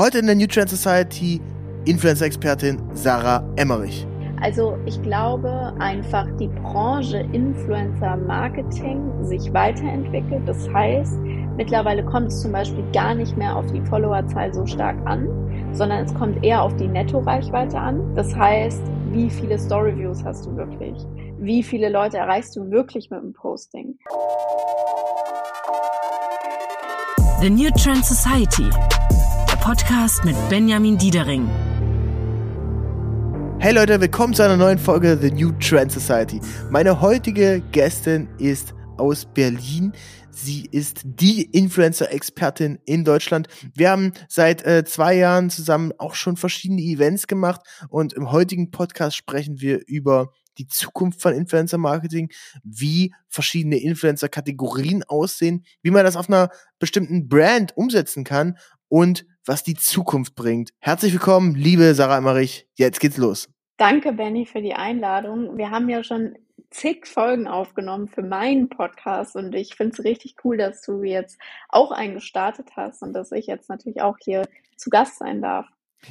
Heute in der New Trend Society Influencer-Expertin Sarah Emmerich. Also ich glaube einfach, die Branche Influencer-Marketing sich weiterentwickelt. Das heißt, mittlerweile kommt es zum Beispiel gar nicht mehr auf die Followerzahl so stark an, sondern es kommt eher auf die Netto-Reichweite an. Das heißt, wie viele Story-Views hast du wirklich? Wie viele Leute erreichst du wirklich mit dem Posting? The New Trend Society, Podcast mit Benjamin Diedering. Hey Leute, willkommen zu einer neuen Folge The New Trend Society. Meine heutige Gästin ist aus Berlin. Sie ist die Influencer-Expertin in Deutschland. Wir haben seit äh, zwei Jahren zusammen auch schon verschiedene Events gemacht und im heutigen Podcast sprechen wir über die Zukunft von Influencer-Marketing, wie verschiedene Influencer-Kategorien aussehen, wie man das auf einer bestimmten Brand umsetzen kann und was die Zukunft bringt. Herzlich willkommen, liebe Sarah Emmerich. Jetzt geht's los. Danke, Benny, für die Einladung. Wir haben ja schon zig Folgen aufgenommen für meinen Podcast und ich finde es richtig cool, dass du jetzt auch einen gestartet hast und dass ich jetzt natürlich auch hier zu Gast sein darf.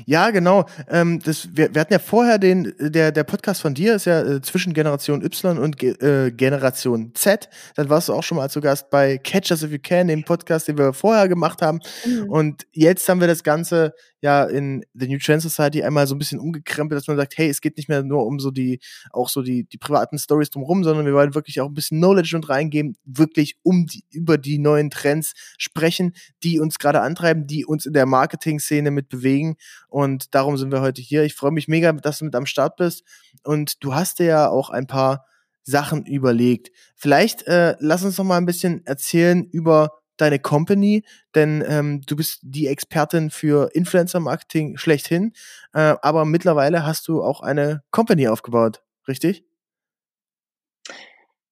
Ja, genau. Ähm, das, wir, wir hatten ja vorher den, der, der Podcast von dir ist ja äh, zwischen Generation Y und Ge äh, Generation Z. Dann warst du auch schon mal zu Gast bei Catch Us If You Can, dem Podcast, den wir vorher gemacht haben. Mhm. Und jetzt haben wir das Ganze ja in The New Trend Society einmal so ein bisschen umgekrempelt, dass man sagt, hey, es geht nicht mehr nur um so die, auch so die, die privaten Stories drumherum, sondern wir wollen wirklich auch ein bisschen Knowledge und reingeben, wirklich um die, über die neuen Trends sprechen, die uns gerade antreiben, die uns in der Marketing-Szene mit bewegen. Und darum sind wir heute hier. Ich freue mich mega, dass du mit am Start bist. Und du hast dir ja auch ein paar Sachen überlegt. Vielleicht äh, lass uns noch mal ein bisschen erzählen über deine Company, denn ähm, du bist die Expertin für Influencer-Marketing schlechthin, äh, aber mittlerweile hast du auch eine Company aufgebaut, richtig?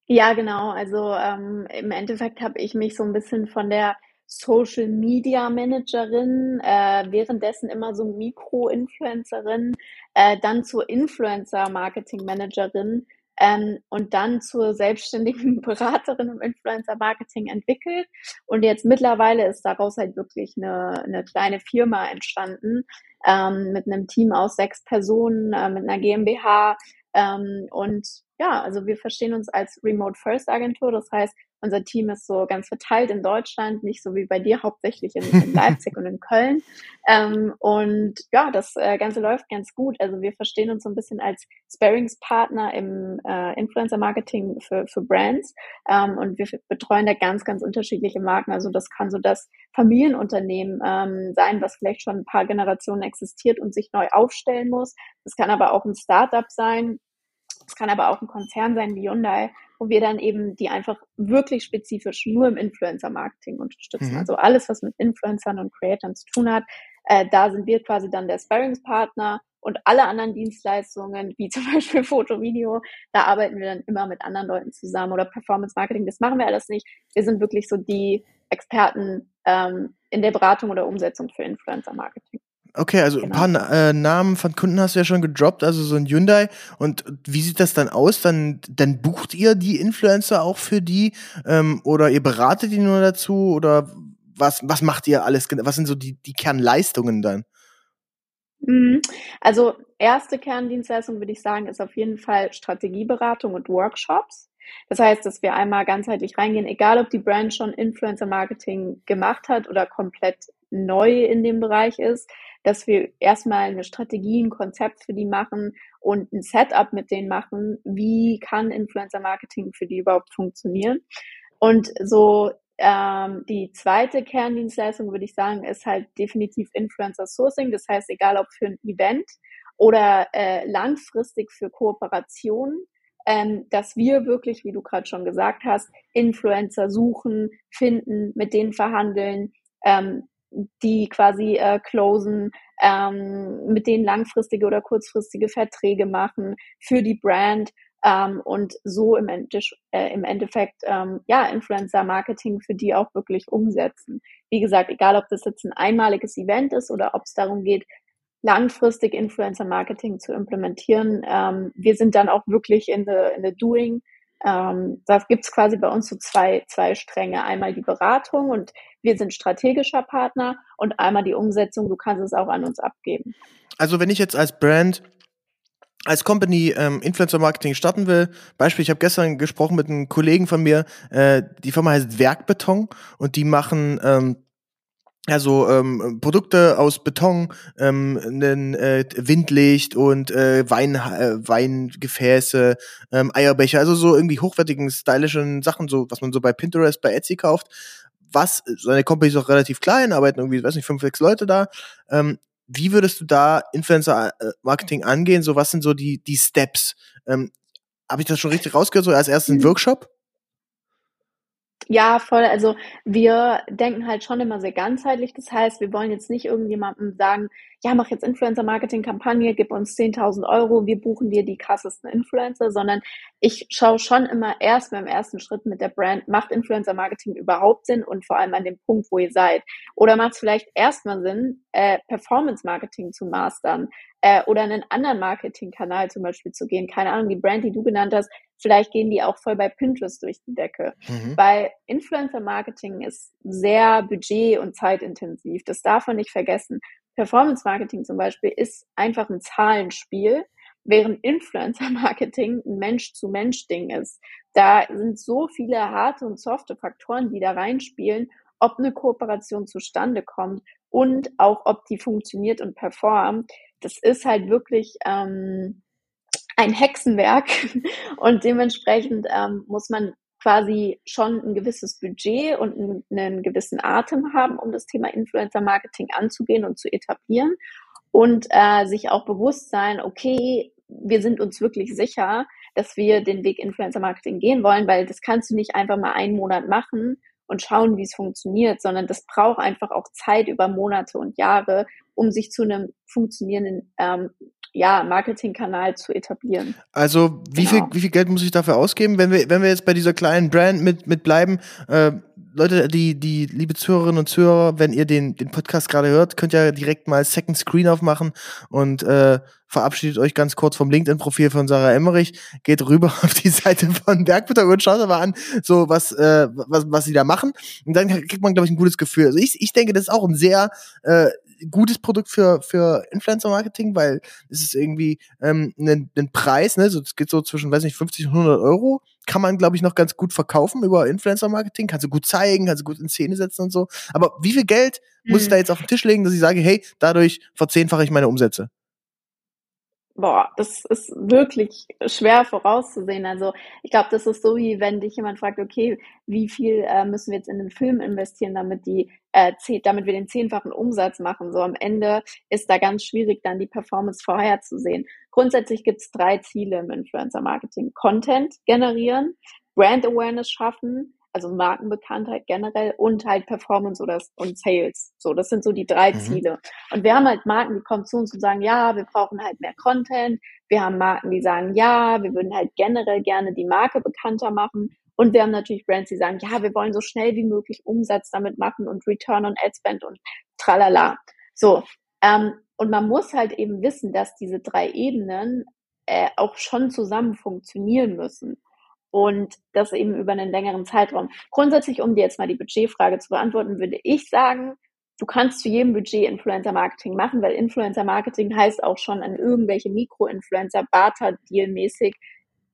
Ja, genau. Also ähm, im Endeffekt habe ich mich so ein bisschen von der Social Media Managerin, äh, währenddessen immer so Mikro-Influencerin, äh, dann zur Influencer Marketing Managerin ähm, und dann zur selbstständigen Beraterin im Influencer-Marketing entwickelt. Und jetzt mittlerweile ist daraus halt wirklich eine, eine kleine Firma entstanden ähm, mit einem Team aus sechs Personen, äh, mit einer GmbH. Ähm, und ja, also wir verstehen uns als Remote First Agentur. Das heißt, unser Team ist so ganz verteilt in Deutschland, nicht so wie bei dir, hauptsächlich in, in Leipzig und in Köln. Ähm, und ja, das äh, Ganze läuft ganz gut. Also wir verstehen uns so ein bisschen als Sparingspartner im äh, Influencer-Marketing für, für Brands. Ähm, und wir betreuen da ganz, ganz unterschiedliche Marken. Also das kann so das Familienunternehmen ähm, sein, was vielleicht schon ein paar Generationen existiert und sich neu aufstellen muss. Das kann aber auch ein Startup sein. Es kann aber auch ein Konzern sein wie Hyundai wo wir dann eben die einfach wirklich spezifisch nur im Influencer-Marketing unterstützen. Mhm. Also alles, was mit Influencern und Creators zu tun hat, äh, da sind wir quasi dann der Sparringspartner und alle anderen Dienstleistungen, wie zum Beispiel Foto, Video, da arbeiten wir dann immer mit anderen Leuten zusammen oder Performance Marketing, das machen wir alles nicht. Wir sind wirklich so die Experten ähm, in der Beratung oder Umsetzung für Influencer Marketing. Okay, also genau. ein paar äh, Namen von Kunden hast du ja schon gedroppt, also so ein Hyundai. Und wie sieht das dann aus? Dann, dann bucht ihr die Influencer auch für die ähm, oder ihr beratet die nur dazu oder was, was macht ihr alles? Was sind so die, die Kernleistungen dann? Mhm. Also erste Kerndienstleistung würde ich sagen, ist auf jeden Fall Strategieberatung und Workshops. Das heißt, dass wir einmal ganzheitlich reingehen, egal ob die Brand schon Influencer Marketing gemacht hat oder komplett neu in dem Bereich ist, dass wir erstmal eine Strategie, ein Konzept für die machen und ein Setup mit denen machen. Wie kann Influencer Marketing für die überhaupt funktionieren? Und so ähm, die zweite Kerndienstleistung, würde ich sagen, ist halt definitiv Influencer Sourcing. Das heißt, egal ob für ein Event oder äh, langfristig für Kooperationen, ähm, dass wir wirklich, wie du gerade schon gesagt hast, Influencer suchen, finden, mit denen verhandeln, ähm, die quasi äh, closen, ähm, mit denen langfristige oder kurzfristige Verträge machen für die Brand ähm, und so im, Ende, äh, im Endeffekt ähm, ja Influencer-Marketing für die auch wirklich umsetzen. Wie gesagt, egal ob das jetzt ein einmaliges Event ist oder ob es darum geht, langfristig Influencer-Marketing zu implementieren, ähm, wir sind dann auch wirklich in the, in the doing Ähm, da gibt's quasi bei uns so zwei, zwei Stränge. Einmal die Beratung und wir sind strategischer Partner und einmal die Umsetzung. Du kannst es auch an uns abgeben. Also wenn ich jetzt als Brand als Company ähm, Influencer Marketing starten will, Beispiel, ich habe gestern gesprochen mit einem Kollegen von mir, äh, die Firma heißt Werkbeton und die machen ähm, also ähm, Produkte aus Beton, ähm, nen, äh, Windlicht und äh, Wein, äh, Weingefäße, ähm, Eierbecher, also so irgendwie hochwertigen, stylischen Sachen, so was man so bei Pinterest, bei Etsy kauft. Was, seine Company ist auch relativ klein, arbeiten irgendwie, weiß nicht, fünf, sechs Leute da. Ähm, wie würdest du da Influencer-Marketing angehen? So, was sind so die, die Steps? Ähm, Habe ich das schon richtig rausgehört? So als erstes ein mhm. Workshop? Ja, voll. Also wir denken halt schon immer sehr ganzheitlich. Das heißt, wir wollen jetzt nicht irgendjemandem sagen, ja, mach jetzt Influencer-Marketing-Kampagne, gib uns 10.000 Euro, wir buchen dir die krassesten Influencer, sondern ich schaue schon immer erst beim ersten Schritt mit der Brand, macht Influencer-Marketing überhaupt Sinn und vor allem an dem Punkt, wo ihr seid? Oder macht es vielleicht erstmal Sinn, äh, Performance-Marketing zu mastern äh, oder einen anderen Marketing-Kanal zum Beispiel zu gehen? Keine Ahnung, die Brand, die du genannt hast, vielleicht gehen die auch voll bei Pinterest durch die Decke. Mhm. Weil Influencer-Marketing ist sehr budget- und zeitintensiv. Das darf man nicht vergessen. Performance Marketing zum Beispiel ist einfach ein Zahlenspiel, während Influencer Marketing ein Mensch-zu-Mensch-Ding ist. Da sind so viele harte und softe Faktoren, die da reinspielen, ob eine Kooperation zustande kommt und auch ob die funktioniert und performt. Das ist halt wirklich ähm, ein Hexenwerk und dementsprechend ähm, muss man quasi schon ein gewisses Budget und einen, gewissen Atem haben, um das Thema Influencer Marketing anzugehen und zu etablieren und äh, sich auch bewusst sein, okay, wir sind uns wirklich sicher, dass wir den Weg Influencer Marketing gehen wollen, weil das kannst du nicht einfach mal einen Monat machen und schauen, wie es funktioniert, sondern das braucht einfach auch Zeit über Monate und Jahre, um sich zu einem funktionierenden ähm, ja, Marketingkanal zu etablieren. Also wie genau. viel wie viel Geld muss ich dafür ausgeben, wenn wir wenn wir jetzt bei dieser kleinen Brand mit mit bleiben? Äh, Leute, die die liebe Zuhörerinnen und Zuhörer, wenn ihr den den Podcast gerade hört, könnt ihr direkt mal Second Screen aufmachen und äh, verabschiedet euch ganz kurz vom LinkedIn-Profil von Sarah Emmerich, geht rüber auf die Seite von Bergbeton und schaut aber an, so was, äh, was, was sie da machen. Und dann kriegt man, glaube ich, ein gutes Gefühl. Also ich, ich denke, das ist auch ein sehr äh, gutes Produkt für, für Influencer-Marketing, weil es ist irgendwie ähm, ein, ein Preis, ne? So, es geht so zwischen, weiß nicht, 50 und 100 Euro. Kann man, glaube ich, noch ganz gut verkaufen über Influencer-Marketing. Kannst du gut zeigen, kannst du gut in Szene setzen und so. Aber wie viel Geld mhm. muss ich mhm. da jetzt auf den Tisch legen, dass ich sage, hey, dadurch verzehnfache ich meine Umsätze? Boah, das ist wirklich schwer vorauszusehen. Also ich glaube, das ist so wie wenn dich jemand fragt, okay, wie viel äh, müssen wir jetzt in den Film investieren, damit die äh, damit wir den zehnfachen Umsatz machen. So am Ende ist da ganz schwierig, dann die Performance vorherzusehen. Grundsätzlich gibt es drei Ziele im Influencer Marketing: Content generieren, Brand Awareness schaffen also Markenbekanntheit generell und halt Performance oder und Sales. So, das sind so die drei mhm. Ziele. Und wir haben halt Marken, die kommen zu uns und sagen, ja, wir brauchen halt mehr Content. Wir haben Marken, die sagen, ja, wir würden halt generell gerne die Marke bekannter machen. Und wir haben natürlich Brands, die sagen, ja, wir wollen so schnell wie möglich Umsatz damit machen und Return on Ad Spend und tralala. So, ähm, und man muss halt eben wissen, dass diese drei Ebenen äh, auch schon zusammen funktionieren müssen und das eben über einen längeren Zeitraum. Grundsätzlich, um dir jetzt mal die Budgetfrage zu beantworten, würde ich sagen, du kannst zu jedem Budget Influencer-Marketing machen, weil Influencer-Marketing heißt auch schon an irgendwelche Mikro-Influencer, Barter-Deal-mäßig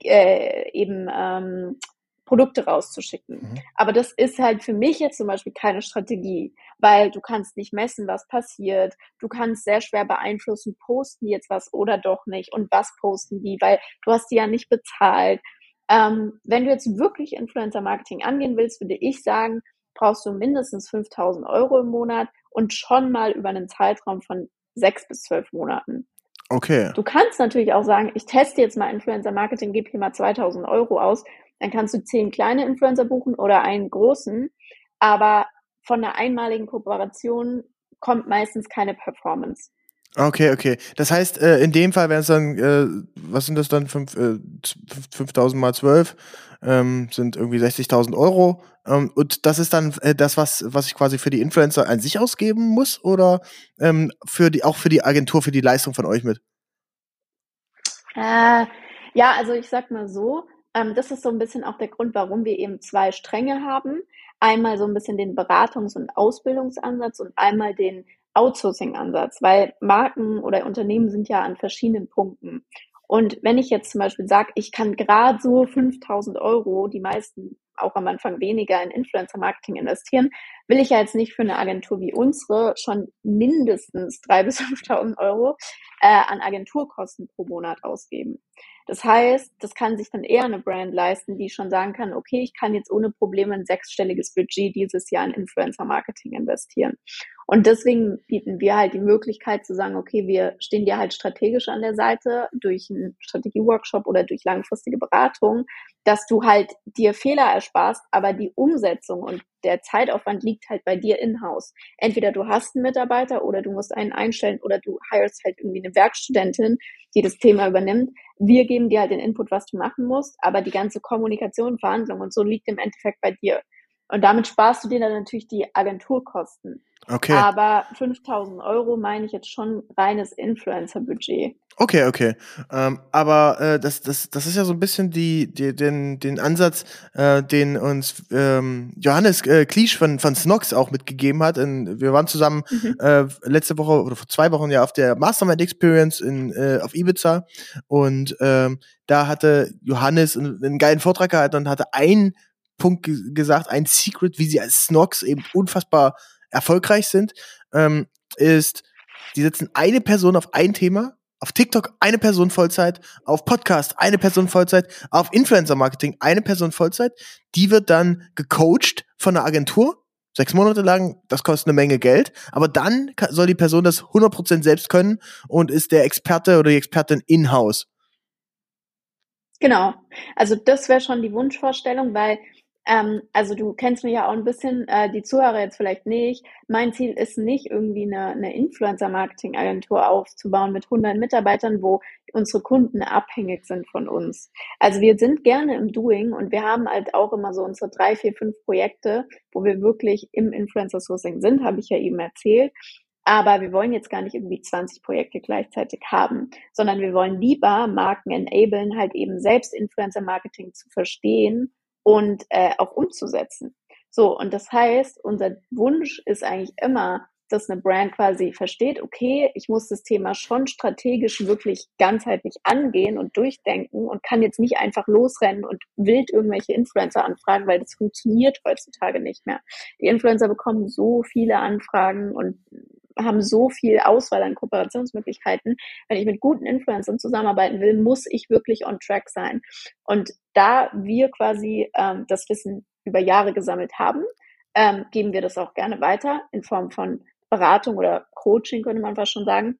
äh, eben ähm, Produkte rauszuschicken. Mhm. Aber das ist halt für mich jetzt zum Beispiel keine Strategie, weil du kannst nicht messen, was passiert. Du kannst sehr schwer beeinflussen, posten die jetzt was oder doch nicht und was posten die, weil du hast die ja nicht bezahlt. Ähm, wenn du jetzt wirklich Influencer-Marketing angehen willst, würde ich sagen, brauchst du mindestens 5000 Euro im Monat und schon mal über einen Zeitraum von sechs bis zwölf Monaten. Okay. Du kannst natürlich auch sagen, ich teste jetzt mal Influencer-Marketing, gebe hier mal 2000 Euro aus, dann kannst du zehn kleine Influencer buchen oder einen großen, aber von einer einmaligen Kooperation kommt meistens keine Performance. Okay, okay. Das heißt, äh, in dem Fall wären es dann, äh, was sind das dann, fünf, äh, 5000 mal 12, ähm, sind irgendwie 60.000 Euro. Ähm, und das ist dann äh, das, was, was ich quasi für die Influencer an sich ausgeben muss oder ähm, für die, auch für die Agentur, für die Leistung von euch mit? Äh, ja, also ich sag mal so, ähm, das ist so ein bisschen auch der Grund, warum wir eben zwei Stränge haben. Einmal so ein bisschen den Beratungs- und Ausbildungsansatz und einmal den Outsourcing-Ansatz, weil Marken oder Unternehmen sind ja an verschiedenen Punkten. Und wenn ich jetzt zum Beispiel sage, ich kann gerade so 5000 Euro, die meisten auch am Anfang weniger in Influencer-Marketing investieren, will ich ja jetzt nicht für eine Agentur wie unsere schon mindestens 3.000 bis 5.000 Euro äh, an Agenturkosten pro Monat ausgeben. Das heißt, das kann sich dann eher eine Brand leisten, die schon sagen kann, okay, ich kann jetzt ohne Probleme ein sechsstelliges Budget dieses Jahr in Influencer-Marketing investieren. Und deswegen bieten wir halt die Möglichkeit zu sagen, okay, wir stehen dir halt strategisch an der Seite durch einen Strategie-Workshop oder durch langfristige Beratung, dass du halt dir Fehler ersparst, aber die Umsetzung und der Zeitaufwand liegt halt bei dir in-house. Entweder du hast einen Mitarbeiter oder du musst einen einstellen oder du hirest halt irgendwie eine Werkstudentin, die das Thema übernimmt. Wir geben dir halt den Input, was du machen musst, aber die ganze Kommunikation, Verhandlung und so liegt im Endeffekt bei dir. Und damit sparst du dir dann natürlich die Agenturkosten. Okay. Aber 5000 Euro meine ich jetzt schon reines Influencer-Budget. Okay, okay. Ähm, aber äh, das, das, das ist ja so ein bisschen die, die, den, den Ansatz, äh, den uns ähm, Johannes äh, Kliesch von, von Snox auch mitgegeben hat. In, wir waren zusammen mhm. äh, letzte Woche oder vor zwei Wochen ja auf der Mastermind Experience in, äh, auf Ibiza und ähm, da hatte Johannes einen, einen geilen Vortrag gehalten und hatte ein Punkt gesagt, ein Secret, wie sie als Snox eben unfassbar erfolgreich sind, ähm, ist, die setzen eine Person auf ein Thema, auf TikTok eine Person Vollzeit, auf Podcast eine Person Vollzeit, auf Influencer Marketing eine Person Vollzeit. Die wird dann gecoacht von einer Agentur, sechs Monate lang, das kostet eine Menge Geld, aber dann soll die Person das 100% selbst können und ist der Experte oder die Expertin in-house. Genau. Also das wäre schon die Wunschvorstellung, weil ähm, also du kennst mich ja auch ein bisschen, äh, die Zuhörer jetzt vielleicht nicht. Mein Ziel ist nicht irgendwie eine, eine Influencer-Marketing-Agentur aufzubauen mit 100 Mitarbeitern, wo unsere Kunden abhängig sind von uns. Also wir sind gerne im Doing und wir haben halt auch immer so unsere drei, vier, fünf Projekte, wo wir wirklich im Influencer-Sourcing sind, habe ich ja eben erzählt. Aber wir wollen jetzt gar nicht irgendwie 20 Projekte gleichzeitig haben, sondern wir wollen lieber Marken enablen, halt eben selbst Influencer-Marketing zu verstehen und äh, auch umzusetzen. So, und das heißt, unser Wunsch ist eigentlich immer, dass eine Brand quasi versteht, okay, ich muss das Thema schon strategisch wirklich ganzheitlich angehen und durchdenken und kann jetzt nicht einfach losrennen und wild irgendwelche Influencer anfragen, weil das funktioniert heutzutage nicht mehr. Die Influencer bekommen so viele Anfragen und haben so viel Auswahl an Kooperationsmöglichkeiten. Wenn ich mit guten Influencern zusammenarbeiten will, muss ich wirklich on track sein. Und da wir quasi ähm, das Wissen über Jahre gesammelt haben, ähm, geben wir das auch gerne weiter in Form von Beratung oder Coaching, könnte man fast schon sagen.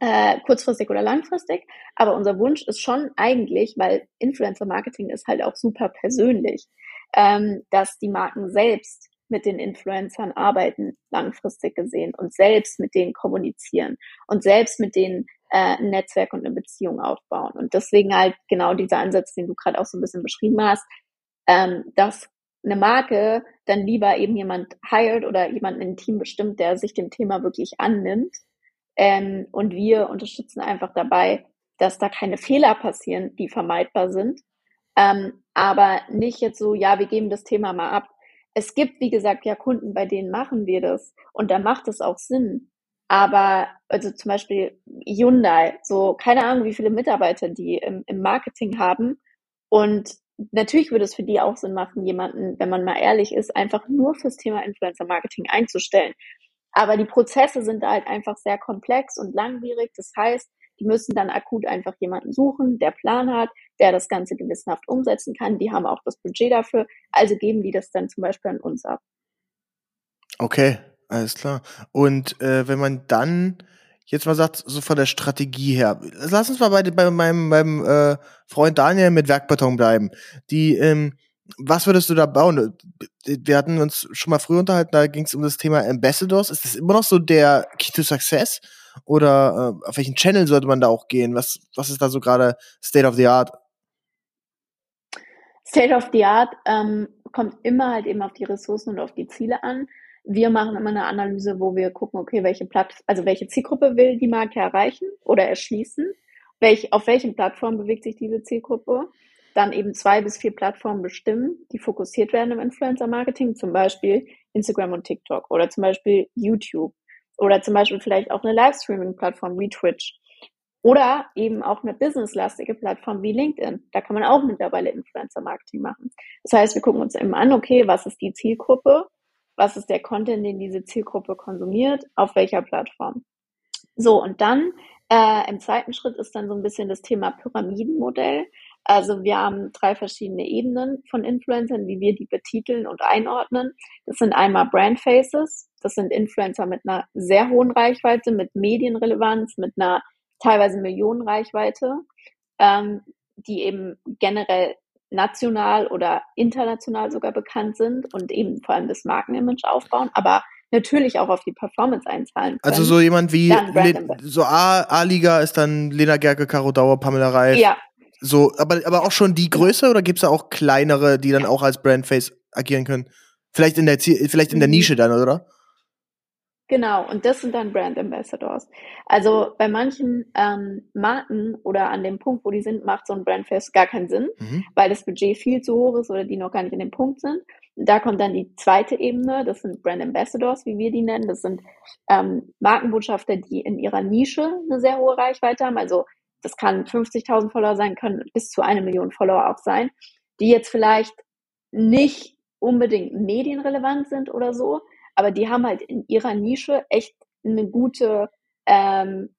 Äh, kurzfristig oder langfristig. Aber unser Wunsch ist schon eigentlich, weil Influencer Marketing ist halt auch super persönlich, ähm, dass die Marken selbst mit den Influencern arbeiten, langfristig gesehen, und selbst mit denen kommunizieren und selbst mit denen äh, ein Netzwerk und eine Beziehung aufbauen. Und deswegen halt genau dieser Ansatz, den du gerade auch so ein bisschen beschrieben hast, ähm, dass eine Marke dann lieber eben jemand hired oder jemanden ein Team bestimmt, der sich dem Thema wirklich annimmt. Ähm, und wir unterstützen einfach dabei, dass da keine Fehler passieren, die vermeidbar sind. Ähm, aber nicht jetzt so, ja, wir geben das Thema mal ab, es gibt, wie gesagt, ja Kunden, bei denen machen wir das und da macht es auch Sinn. Aber, also zum Beispiel Hyundai, so keine Ahnung, wie viele Mitarbeiter die im, im Marketing haben. Und natürlich würde es für die auch Sinn machen, jemanden, wenn man mal ehrlich ist, einfach nur fürs Thema Influencer Marketing einzustellen. Aber die Prozesse sind halt einfach sehr komplex und langwierig. Das heißt, die müssen dann akut einfach jemanden suchen, der Plan hat, der das Ganze gewissenhaft umsetzen kann. Die haben auch das Budget dafür. Also geben die das dann zum Beispiel an uns ab. Okay, alles klar. Und äh, wenn man dann jetzt mal sagt, so von der Strategie her, lass uns mal bei, bei meinem, meinem äh, Freund Daniel mit Werkbeton bleiben. Die, ähm, was würdest du da bauen? Wir hatten uns schon mal früher unterhalten, da ging es um das Thema Ambassadors. Ist das immer noch so der Key to Success? Oder äh, auf welchen Channel sollte man da auch gehen? Was, was ist da so gerade State of the Art? State of the Art ähm, kommt immer halt eben auf die Ressourcen und auf die Ziele an. Wir machen immer eine Analyse, wo wir gucken, okay, welche Platt also welche Zielgruppe will die Marke erreichen oder erschließen? Welch, auf welchen Plattformen bewegt sich diese Zielgruppe? dann eben zwei bis vier Plattformen bestimmen, die fokussiert werden im Influencer-Marketing, zum Beispiel Instagram und TikTok oder zum Beispiel YouTube oder zum Beispiel vielleicht auch eine Livestreaming-Plattform wie Twitch oder eben auch eine businesslastige Plattform wie LinkedIn. Da kann man auch mittlerweile Influencer-Marketing machen. Das heißt, wir gucken uns eben an, okay, was ist die Zielgruppe? Was ist der Content, den diese Zielgruppe konsumiert? Auf welcher Plattform? So, und dann äh, im zweiten Schritt ist dann so ein bisschen das Thema Pyramidenmodell. Also wir haben drei verschiedene Ebenen von Influencern, wie wir die betiteln und einordnen. Das sind einmal Brand Faces. Das sind Influencer mit einer sehr hohen Reichweite, mit Medienrelevanz, mit einer teilweise Millionenreichweite, ähm, die eben generell national oder international sogar bekannt sind und eben vor allem das Markenimage aufbauen, aber natürlich auch auf die Performance einzahlen können. Also so jemand wie so A-Liga ist dann Lena Gerke, Caro Dauer, Pamela Reif. Ja. So, aber, aber auch schon die Größe oder gibt es da auch kleinere, die dann auch als Brandface agieren können? Vielleicht in der vielleicht in der mhm. Nische dann, oder? Genau, und das sind dann Brand Ambassadors. Also bei manchen ähm, Marken oder an dem Punkt, wo die sind, macht so ein Brandfest gar keinen Sinn, mhm. weil das Budget viel zu hoch ist oder die noch gar nicht in dem Punkt sind. Da kommt dann die zweite Ebene, das sind Brand Ambassadors, wie wir die nennen. Das sind ähm, Markenbotschafter, die in ihrer Nische eine sehr hohe Reichweite haben. Also das kann 50.000 Follower sein, können bis zu eine Million Follower auch sein, die jetzt vielleicht nicht unbedingt medienrelevant sind oder so, aber die haben halt in ihrer Nische echt eine gute, ähm,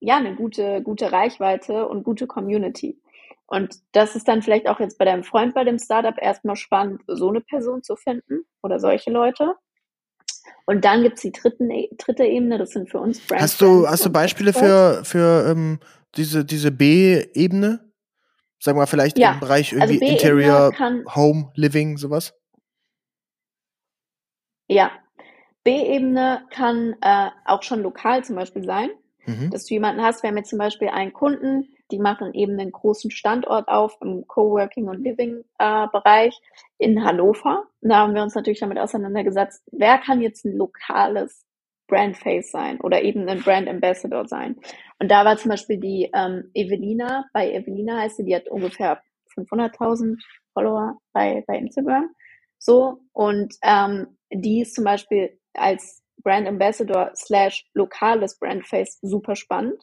ja, eine gute, gute Reichweite und gute Community. Und das ist dann vielleicht auch jetzt bei deinem Freund bei dem Startup erstmal spannend, so eine Person zu finden oder solche Leute. Und dann gibt's die dritten, e, dritte Ebene, das sind für uns Brand Hast du, hast du Beispiele für, für ähm, diese, diese B-Ebene? Sagen wir mal vielleicht ja. im Bereich also irgendwie also Interior, Home, Living, sowas? Ja, B-Ebene kann äh, auch schon lokal zum Beispiel sein, mhm. dass du jemanden hast, wir haben jetzt zum Beispiel einen Kunden, die machen eben einen großen Standort auf im Coworking und Living äh, Bereich in Hannover. Da haben wir uns natürlich damit auseinandergesetzt, wer kann jetzt ein lokales Brandface sein oder eben ein Brand Ambassador sein. Und da war zum Beispiel die ähm, Evelina, bei Evelina heißt sie, die hat ungefähr 500.000 Follower bei, bei Instagram. So, und ähm, die ist zum Beispiel als Brand Ambassador slash lokales Brandface super spannend.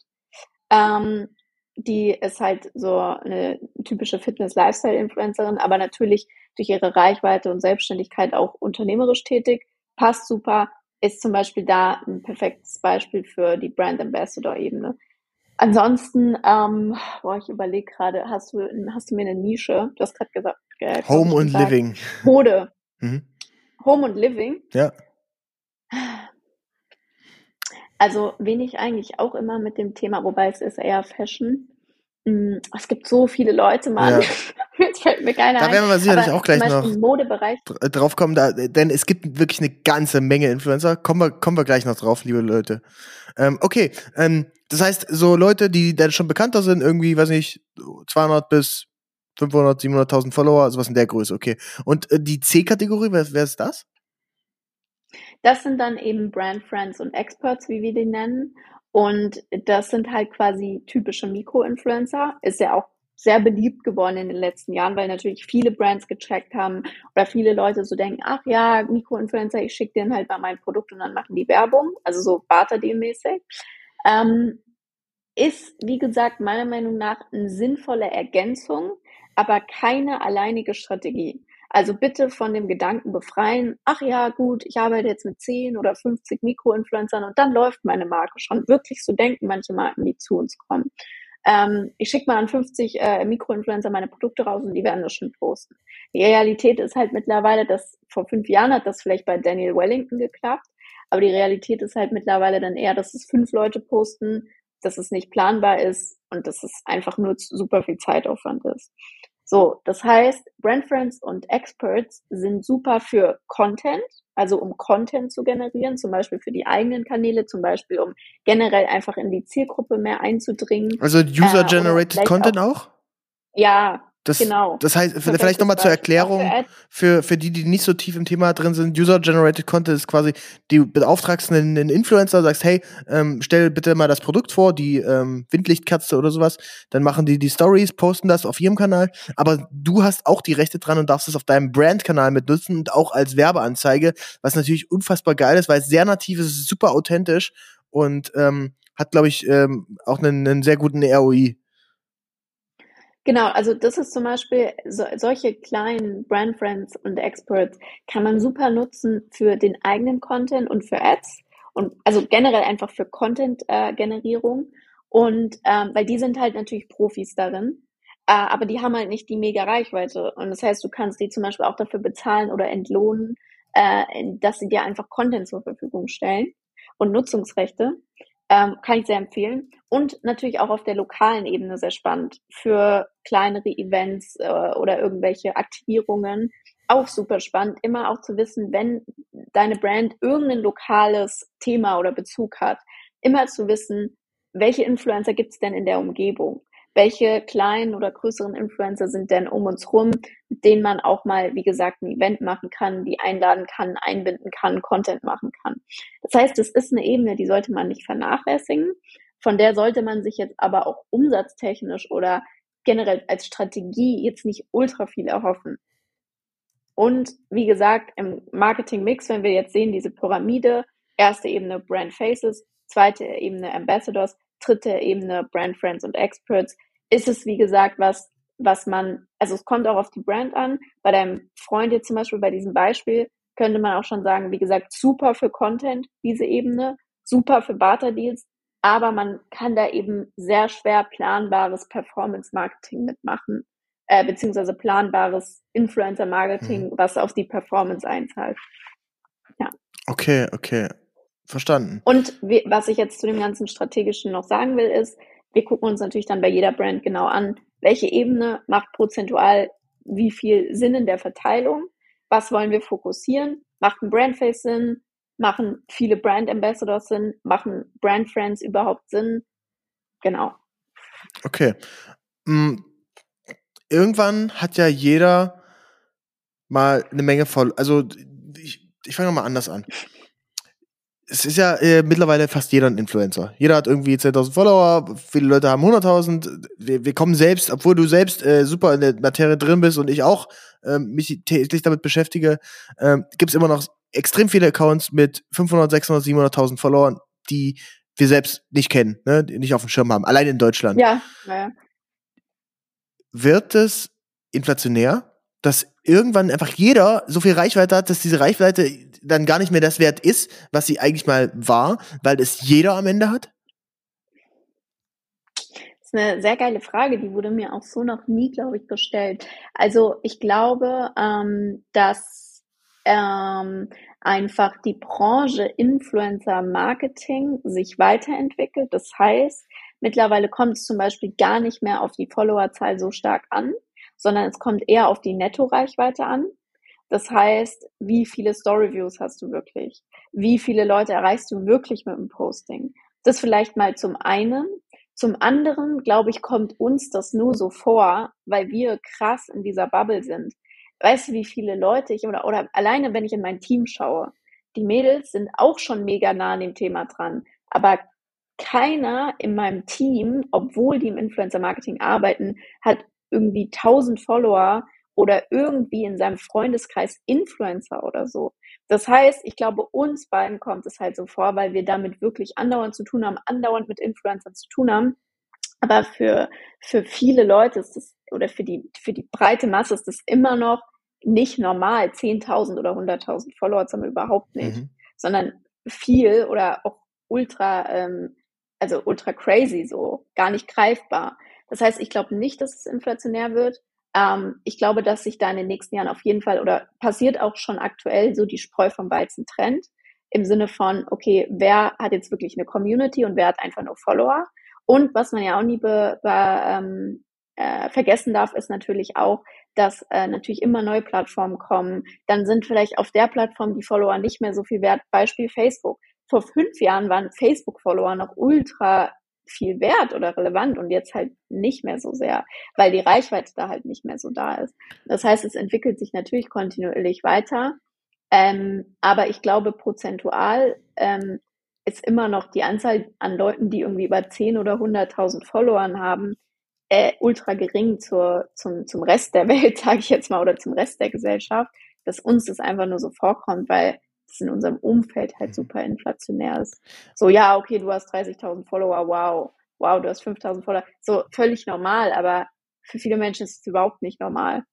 Ähm, die ist halt so eine typische Fitness-Lifestyle-Influencerin, aber natürlich durch ihre Reichweite und Selbstständigkeit auch unternehmerisch tätig. Passt super, ist zum Beispiel da ein perfektes Beispiel für die Brand Ambassador-Ebene. Ansonsten, ähm, boah, ich überlege gerade, hast du, hast du mir eine Nische? Du hast gerade gesagt. Äh, Home und Living. Mode. Mhm. Home und Living. Ja. Also, wen ich eigentlich auch immer mit dem Thema, wobei es ist eher Fashion. Hm, es gibt so viele Leute, Mann. Ja. Fällt mir keiner Da werden wir sicherlich Aber auch gleich noch Modebereich. drauf kommen, da, denn es gibt wirklich eine ganze Menge Influencer. Kommen wir, kommen wir gleich noch drauf, liebe Leute. Ähm, okay, ähm, das heißt, so Leute, die dann schon bekannter sind, irgendwie, weiß nicht, 200 bis 500, 700.000 Follower, sowas in der Größe, okay. Und äh, die C-Kategorie, wer, wer ist das? Das sind dann eben Brand Friends und Experts, wie wir die nennen. Und das sind halt quasi typische Mikro-Influencer. Ist ja auch sehr beliebt geworden in den letzten Jahren, weil natürlich viele Brands gecheckt haben oder viele Leute so denken, ach ja, Mikroinfluencer, ich schicke denen halt mal mein Produkt und dann machen die Werbung, also so Barter-Deal-mäßig. Ähm, ist, wie gesagt, meiner Meinung nach eine sinnvolle Ergänzung, aber keine alleinige Strategie. Also bitte von dem Gedanken befreien, ach ja, gut, ich arbeite jetzt mit 10 oder 50 Mikroinfluencern und dann läuft meine Marke schon. Wirklich so denken manche Marken, die zu uns kommen. Ähm, ich schicke mal an 50 äh, Mikroinfluencer meine Produkte raus und die werden das schon posten. Die Realität ist halt mittlerweile, dass vor fünf Jahren hat das vielleicht bei Daniel Wellington geklappt, aber die Realität ist halt mittlerweile dann eher, dass es fünf Leute posten, dass es nicht planbar ist und dass es einfach nur super viel Zeitaufwand ist. So, das heißt, Brand Friends und Experts sind super für Content, also um Content zu generieren, zum Beispiel für die eigenen Kanäle, zum Beispiel um generell einfach in die Zielgruppe mehr einzudringen. Also User-Generated äh, Content auch? Ja, Das, genau. Das heißt, für vielleicht nochmal zur Erklärung, für, für die, die nicht so tief im Thema drin sind, User-Generated Content ist quasi, du beauftragst einen, einen Influencer, sagst, hey, ähm, stell bitte mal das Produkt vor, die ähm, Windlichtkatze oder sowas, dann machen die die Stories, posten das auf ihrem Kanal, aber du hast auch die Rechte dran und darfst es auf deinem Brand-Kanal mit nutzen und auch als Werbeanzeige, was natürlich unfassbar geil ist, weil es sehr nativ ist super authentisch und ähm, hat, glaube ich, ähm, auch einen, einen sehr guten ROI. Genau, also das ist zum Beispiel so, solche kleinen Brand Friends und Experts kann man super nutzen für den eigenen Content und für Ads und also generell einfach für Content-Generierung äh, und ähm, weil die sind halt natürlich Profis darin, äh, aber die haben halt nicht die mega Reichweite und das heißt, du kannst die zum Beispiel auch dafür bezahlen oder entlohnen, äh, dass sie dir einfach Content zur Verfügung stellen und Nutzungsrechte. Ähm, kann ich sehr empfehlen. Und natürlich auch auf der lokalen Ebene sehr spannend. Für kleinere Events äh, oder irgendwelche Aktivierungen auch super spannend, immer auch zu wissen, wenn deine Brand irgendein lokales Thema oder Bezug hat, immer zu wissen, welche Influencer gibt es denn in der Umgebung? Welche kleinen oder größeren Influencer sind denn um uns rum, mit denen man auch mal, wie gesagt, ein Event machen kann, die einladen kann, einbinden kann, Content machen kann. Das heißt, es ist eine Ebene, die sollte man nicht vernachlässigen. Von der sollte man sich jetzt aber auch umsatztechnisch oder generell als Strategie jetzt nicht ultra viel erhoffen. Und wie gesagt, im Marketing-Mix, wenn wir jetzt sehen, diese Pyramide, erste Ebene Brand Faces, zweite Ebene Ambassadors, dritte Ebene, Brand Friends und Experts, ist es, wie gesagt, was, was man, also es kommt auch auf die Brand an. Bei deinem Freund jetzt zum Beispiel, bei diesem Beispiel, könnte man auch schon sagen, wie gesagt, super für Content, diese Ebene, super für Barter-Deals, aber man kann da eben sehr schwer planbares Performance-Marketing mitmachen, äh, beziehungsweise planbares Influencer-Marketing, mhm. was auf die Performance einzahlt. Ja. Okay, okay. Verstanden. Und wie, was ich jetzt zu dem ganzen Strategischen noch sagen will, ist, wir gucken uns natürlich dann bei jeder Brand genau an, welche Ebene macht prozentual wie viel Sinn in der Verteilung, was wollen wir fokussieren, macht ein Brandface Sinn, machen viele Brand Ambassadors Sinn, machen Brand Friends überhaupt Sinn, genau. Okay. Hm, irgendwann hat ja jeder mal eine Menge voll, also ich, ich fange mal anders an es ist ja äh, mittlerweile fast jeder ein Influencer. Jeder hat irgendwie 10.000 Follower, viele Leute haben 100.000. Wir, wir kommen selbst, obwohl du selbst äh, super in der Materie drin bist und ich auch äh, mich täglich damit beschäftige, äh, gibt es immer noch extrem viele Accounts mit 500, 600, 700.000 Followern, die wir selbst nicht kennen, ne? die nicht auf dem Schirm haben, allein in Deutschland. Ja, ja. Wird es inflationär, dass irgendwann einfach jeder so viel Reichweite hat, dass diese Reichweite dann gar nicht mehr das wert ist, was sie eigentlich mal war, weil es jeder am Ende hat? Das ist eine sehr geile Frage, die wurde mir auch so noch nie, glaube ich, gestellt. Also ich glaube, ähm, dass ähm, einfach die Branche Influencer Marketing sich weiterentwickelt. Das heißt, mittlerweile kommt es zum Beispiel gar nicht mehr auf die Followerzahl so stark an, sondern es kommt eher auf die Netto-Reichweite an. Das heißt, wie viele Story-Views hast du wirklich? Wie viele Leute erreichst du wirklich mit dem Posting? Das vielleicht mal zum einen. Zum anderen, glaube ich, kommt uns das nur so vor, weil wir krass in dieser Bubble sind. Weißt du, wie viele Leute ich oder, oder alleine, wenn ich in mein Team schaue, die Mädels sind auch schon mega nah an dem Thema dran. Aber keiner in meinem Team, obwohl die im Influencer Marketing arbeiten, hat irgendwie 1000 Follower oder irgendwie in seinem Freundeskreis Influencer oder so. Das heißt, ich glaube, uns beiden kommt es halt so vor, weil wir damit wirklich andauernd zu tun haben, andauernd mit Influencern zu tun haben. Aber für, für viele Leute ist das, oder für die, für die breite Masse ist das immer noch nicht normal, 10.000 oder 100.000 Follower zu haben, überhaupt nicht, mhm. sondern viel oder auch ultra, ähm, also ultra crazy, so gar nicht greifbar. Das heißt, ich glaube nicht, dass es inflationär wird. Ähm, ich glaube, dass sich da in den nächsten Jahren auf jeden Fall oder passiert auch schon aktuell so die Spreu vom Weizen trennt im Sinne von, okay, wer hat jetzt wirklich eine Community und wer hat einfach nur Follower? Und was man ja auch nie be, be, ähm, äh, vergessen darf, ist natürlich auch, dass äh, natürlich immer neue Plattformen kommen. Dann sind vielleicht auf der Plattform die Follower nicht mehr so viel wert. Beispiel Facebook. Vor fünf Jahren waren Facebook-Follower noch ultra viel wert oder relevant und jetzt halt nicht mehr so sehr, weil die Reichweite da halt nicht mehr so da ist. Das heißt, es entwickelt sich natürlich kontinuierlich weiter, ähm, aber ich glaube, prozentual ähm, ist immer noch die Anzahl an Leuten, die irgendwie über 10 oder 100.000 Followern haben, äh, ultra gering zur, zum, zum Rest der Welt, sage ich jetzt mal, oder zum Rest der Gesellschaft, dass uns das einfach nur so vorkommt, weil es in unserem Umfeld halt super inflationär ist. So, ja, okay, du hast 30.000 Follower, wow, wow, du hast 5.000 Follower, so völlig normal, aber für viele Menschen ist es überhaupt nicht normal.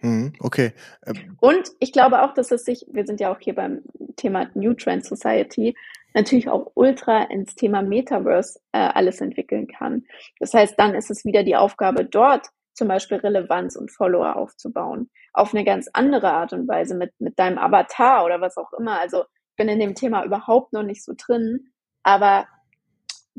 Mhm, okay. Ähm. Und ich glaube auch, dass es sich, wir sind ja auch hier beim Thema New Trend Society, natürlich auch ultra ins Thema Metaverse äh, alles entwickeln kann. Das heißt, dann ist es wieder die Aufgabe dort, zum Beispiel Relevanz und Follower aufzubauen. Auf eine ganz andere Art und Weise mit, mit deinem Avatar oder was auch immer. Also ich bin in dem Thema überhaupt noch nicht so drin, aber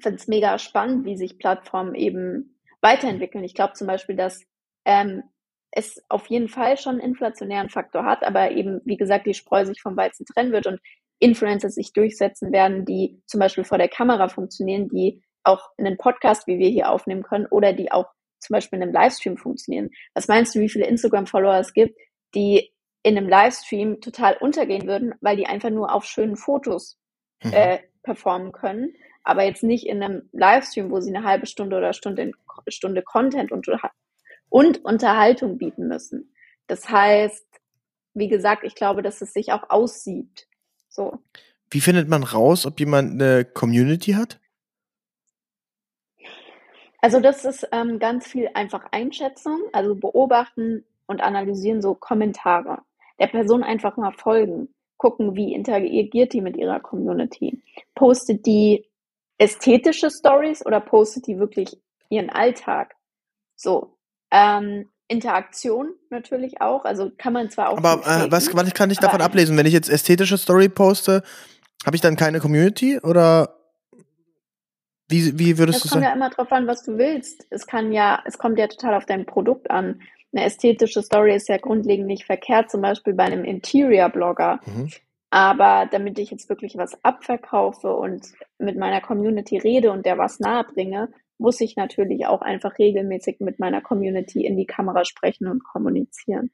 finde es mega spannend, wie sich Plattformen eben weiterentwickeln. Ich glaube zum Beispiel, dass ähm, es auf jeden Fall schon einen inflationären Faktor hat, aber eben, wie gesagt, die Spreu sich vom Weizen trennen wird und Influencer sich durchsetzen werden, die zum Beispiel vor der Kamera funktionieren, die auch einen Podcast, wie wir hier aufnehmen können, oder die auch zum Beispiel in einem Livestream funktionieren. Was meinst du, wie viele Instagram-Follower es gibt, die in einem Livestream total untergehen würden, weil die einfach nur auf schönen Fotos mhm. äh, performen können, aber jetzt nicht in einem Livestream, wo sie eine halbe Stunde oder Stunde, Stunde Content und, und Unterhaltung bieten müssen. Das heißt, wie gesagt, ich glaube, dass es sich auch aussieht. So. Wie findet man raus, ob jemand eine Community hat? Also das ist ähm, ganz viel einfach Einschätzung, also beobachten und analysieren so Kommentare. Der Person einfach mal folgen, gucken, wie interagiert die mit ihrer Community. Postet die ästhetische Stories oder postet die wirklich ihren Alltag? So. Ähm, Interaktion natürlich auch. Also kann man zwar auch. Aber äh, was, was kann ich davon ablesen? Wenn ich jetzt ästhetische Story poste, habe ich dann keine Community oder wie, wie würdest du sagen? Es kommt ja immer drauf an, was du willst. Es kann ja, es kommt ja total auf dein Produkt an. Eine ästhetische Story ist ja grundlegend nicht verkehrt, zum Beispiel bei einem Interior-Blogger. Mhm. Aber damit ich jetzt wirklich was abverkaufe und mit meiner Community rede und der was nahe bringe, muss ich natürlich auch einfach regelmäßig mit meiner Community in die Kamera sprechen und kommunizieren.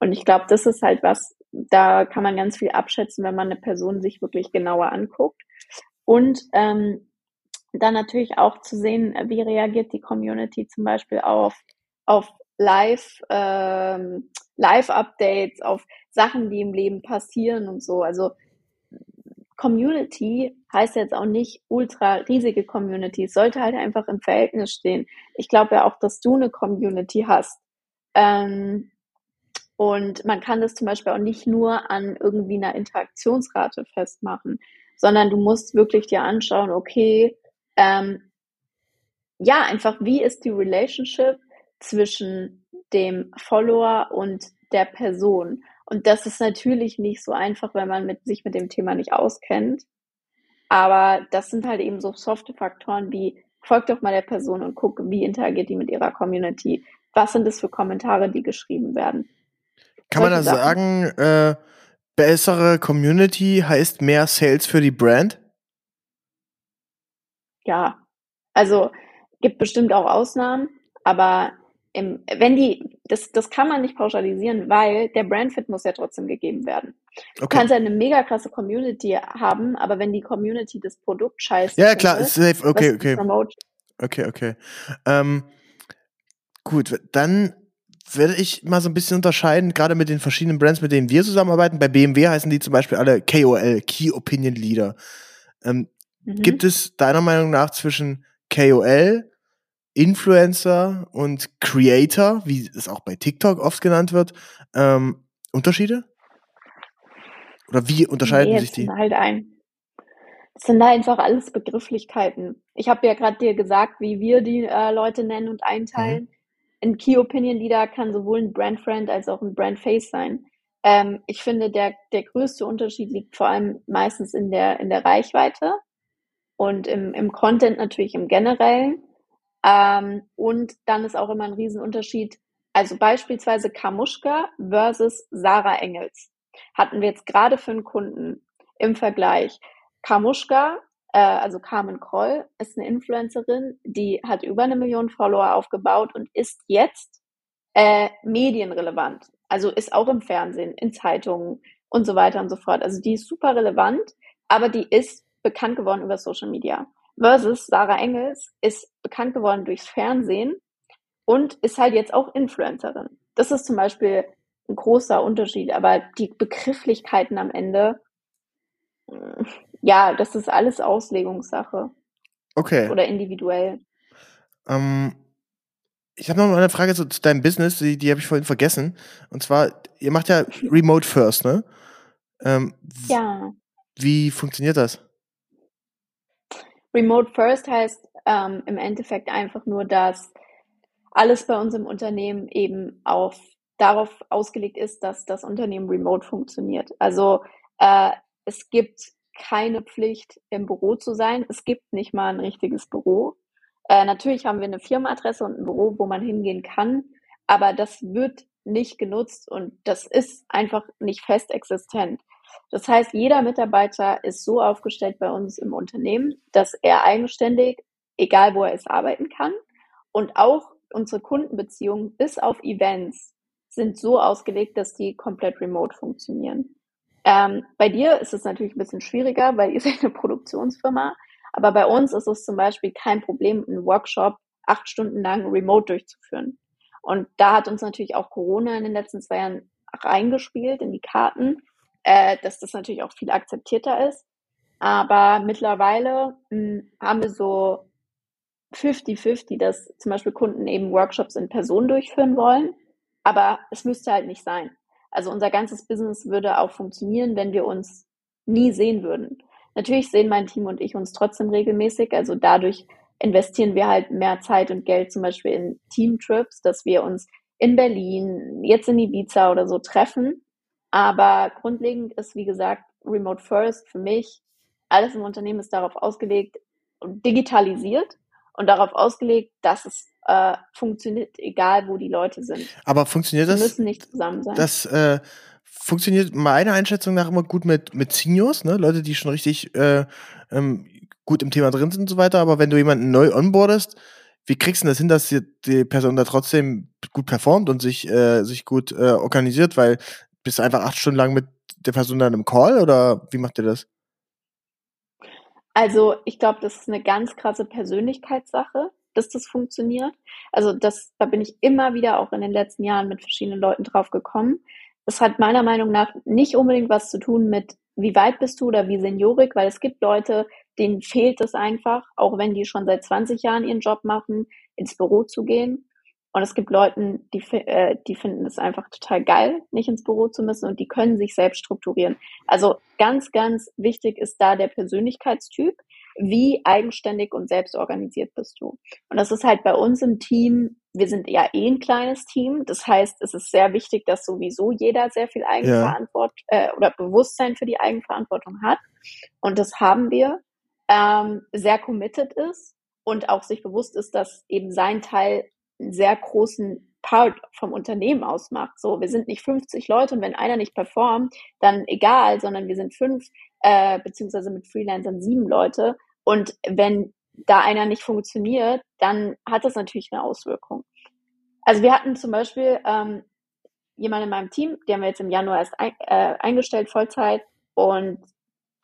Und ich glaube, das ist halt was, da kann man ganz viel abschätzen, wenn man eine Person sich wirklich genauer anguckt. Und ähm, dann natürlich auch zu sehen, wie reagiert die Community zum Beispiel auf, auf Live, ähm, Live-Updates, auf Sachen, die im Leben passieren und so. Also Community heißt jetzt auch nicht ultra riesige Community. Es sollte halt einfach im Verhältnis stehen. Ich glaube ja auch, dass du eine Community hast. Ähm, und man kann das zum Beispiel auch nicht nur an irgendwie einer Interaktionsrate festmachen, sondern du musst wirklich dir anschauen, okay, ähm, ja, einfach, wie ist die Relationship zwischen dem Follower und der Person? Und das ist natürlich nicht so einfach, wenn man mit, sich mit dem Thema nicht auskennt. Aber das sind halt eben so softe Faktoren wie, folgt doch mal der Person und guck, wie interagiert die mit ihrer Community. Was sind das für Kommentare, die geschrieben werden? Kann Solche man da sagen, äh, bessere Community heißt mehr Sales für die Brand? Ja, also gibt bestimmt auch Ausnahmen, aber im, wenn die, das, das kann man nicht pauschalisieren, weil der Brandfit muss ja trotzdem gegeben werden. Okay. Du kannst ja eine mega krasse Community haben, aber wenn die Community das Produkt scheiße Ja, klar, ist safe, okay, okay. Okay, okay. Ähm, gut, dann werde ich mal so ein bisschen unterscheiden, gerade mit den verschiedenen Brands, mit denen wir zusammenarbeiten. Bei BMW heißen die zum Beispiel alle KOL, Key Opinion Leader. Ähm, Mhm. Gibt es deiner Meinung nach zwischen KOL, Influencer und Creator, wie es auch bei TikTok oft genannt wird, ähm, Unterschiede? Oder wie unterscheiden nee, sich die? Halt ein. Das sind einfach alles Begrifflichkeiten. Ich habe ja gerade dir gesagt, wie wir die äh, Leute nennen und einteilen. Mhm. Ein Key Opinion Leader kann sowohl ein Brand Friend als auch ein Brand Face sein. Ähm, ich finde, der, der größte Unterschied liegt vor allem meistens in der, in der Reichweite und im, im Content natürlich im Generellen. Ähm, und dann ist auch immer ein Riesenunterschied. Also beispielsweise Kamuschka versus Sarah Engels. Hatten wir jetzt gerade für einen Kunden im Vergleich. Kamuschka äh, also Carmen Kroll, ist eine Influencerin, die hat über eine Million Follower aufgebaut und ist jetzt äh, medienrelevant. Also ist auch im Fernsehen, in Zeitungen und so weiter und so fort. Also die ist super relevant, aber die ist bekannt geworden über Social Media. Versus Sarah Engels ist bekannt geworden durchs Fernsehen und ist halt jetzt auch Influencerin. Das ist zum Beispiel ein großer Unterschied, aber die Begrifflichkeiten am Ende, ja, das ist alles Auslegungssache. Okay. Oder individuell. Ähm, ich habe noch mal eine Frage zu, zu deinem Business, die, die habe ich vorhin vergessen. Und zwar, ihr macht ja Remote First, ne? Ähm, ja. Wie funktioniert das? Remote First heißt ähm, im Endeffekt einfach nur, dass alles bei uns im Unternehmen eben auf darauf ausgelegt ist, dass das Unternehmen remote funktioniert. Also äh, es gibt keine Pflicht, im Büro zu sein. Es gibt nicht mal ein richtiges Büro. Äh, natürlich haben wir eine Firmenadresse und ein Büro, wo man hingehen kann, aber das wird nicht genutzt und das ist einfach nicht fest existent. Das heißt, jeder Mitarbeiter ist so aufgestellt bei uns im Unternehmen, dass er eigenständig, egal wo er ist, arbeiten kann. Und auch unsere Kundenbeziehungen bis auf Events sind so ausgelegt, dass die komplett remote funktionieren. Ähm, bei dir ist es natürlich ein bisschen schwieriger, weil ihr seid eine Produktionsfirma. Aber bei uns ist es zum Beispiel kein Problem, einen Workshop acht Stunden lang remote durchzuführen. Und da hat uns natürlich auch Corona in den letzten zwei Jahren reingespielt in die Karten, äh, dass das natürlich auch viel akzeptierter ist. Aber mittlerweile mh, hm, haben wir so 50-50, dass zum Beispiel Kunden eben Workshops in Person durchführen wollen. Aber es müsste halt nicht sein. Also unser ganzes Business würde auch funktionieren, wenn wir uns nie sehen würden. Natürlich sehen mein Team und ich uns trotzdem regelmäßig. Also dadurch investieren wir halt mehr Zeit und Geld zum Beispiel in Teamtrips, dass wir uns in Berlin, jetzt in Ibiza oder so treffen. Aber grundlegend ist, wie gesagt, Remote First für mich, alles im Unternehmen ist darauf ausgelegt und digitalisiert und darauf ausgelegt, dass es äh, funktioniert, egal wo die Leute sind. Aber funktioniert das? Sie müssen nicht zusammen sein. Das äh, funktioniert meiner Einschätzung nach immer gut mit, mit Seniors, ne? Leute, die schon richtig äh, ähm, gut im Thema drin sind und so weiter. Aber wenn du jemanden neu onboardest, wie kriegst du das hin, dass die, die Person da trotzdem gut performt und sich, äh, sich gut äh, organisiert? Weil bist du einfach acht Stunden lang mit der Person dann im Call oder wie macht ihr das? Also ich glaube, das ist eine ganz krasse Persönlichkeitssache, dass das funktioniert. Also das, da bin ich immer wieder auch in den letzten Jahren mit verschiedenen Leuten drauf gekommen. Das hat meiner Meinung nach nicht unbedingt was zu tun mit, wie weit bist du oder wie seniorig, weil es gibt Leute, denen fehlt es einfach, auch wenn die schon seit 20 Jahren ihren Job machen, ins Büro zu gehen. Und es gibt Leute, die, äh, die finden es einfach total geil, nicht ins Büro zu müssen und die können sich selbst strukturieren. Also ganz, ganz wichtig ist da der Persönlichkeitstyp wie eigenständig und selbstorganisiert bist du. Und das ist halt bei uns im Team, wir sind ja eh ein kleines Team. Das heißt, es ist sehr wichtig, dass sowieso jeder sehr viel Eigenverantwortung ja. äh, oder Bewusstsein für die Eigenverantwortung hat. Und das haben wir, ähm, sehr committed ist und auch sich bewusst ist, dass eben sein Teil einen sehr großen Part vom Unternehmen ausmacht. So, wir sind nicht 50 Leute und wenn einer nicht performt, dann egal, sondern wir sind fünf äh, beziehungsweise mit Freelancern sieben Leute. Und wenn da einer nicht funktioniert, dann hat das natürlich eine Auswirkung. Also wir hatten zum Beispiel ähm, jemanden in meinem Team, die haben wir jetzt im Januar erst ein, äh, eingestellt, Vollzeit. Und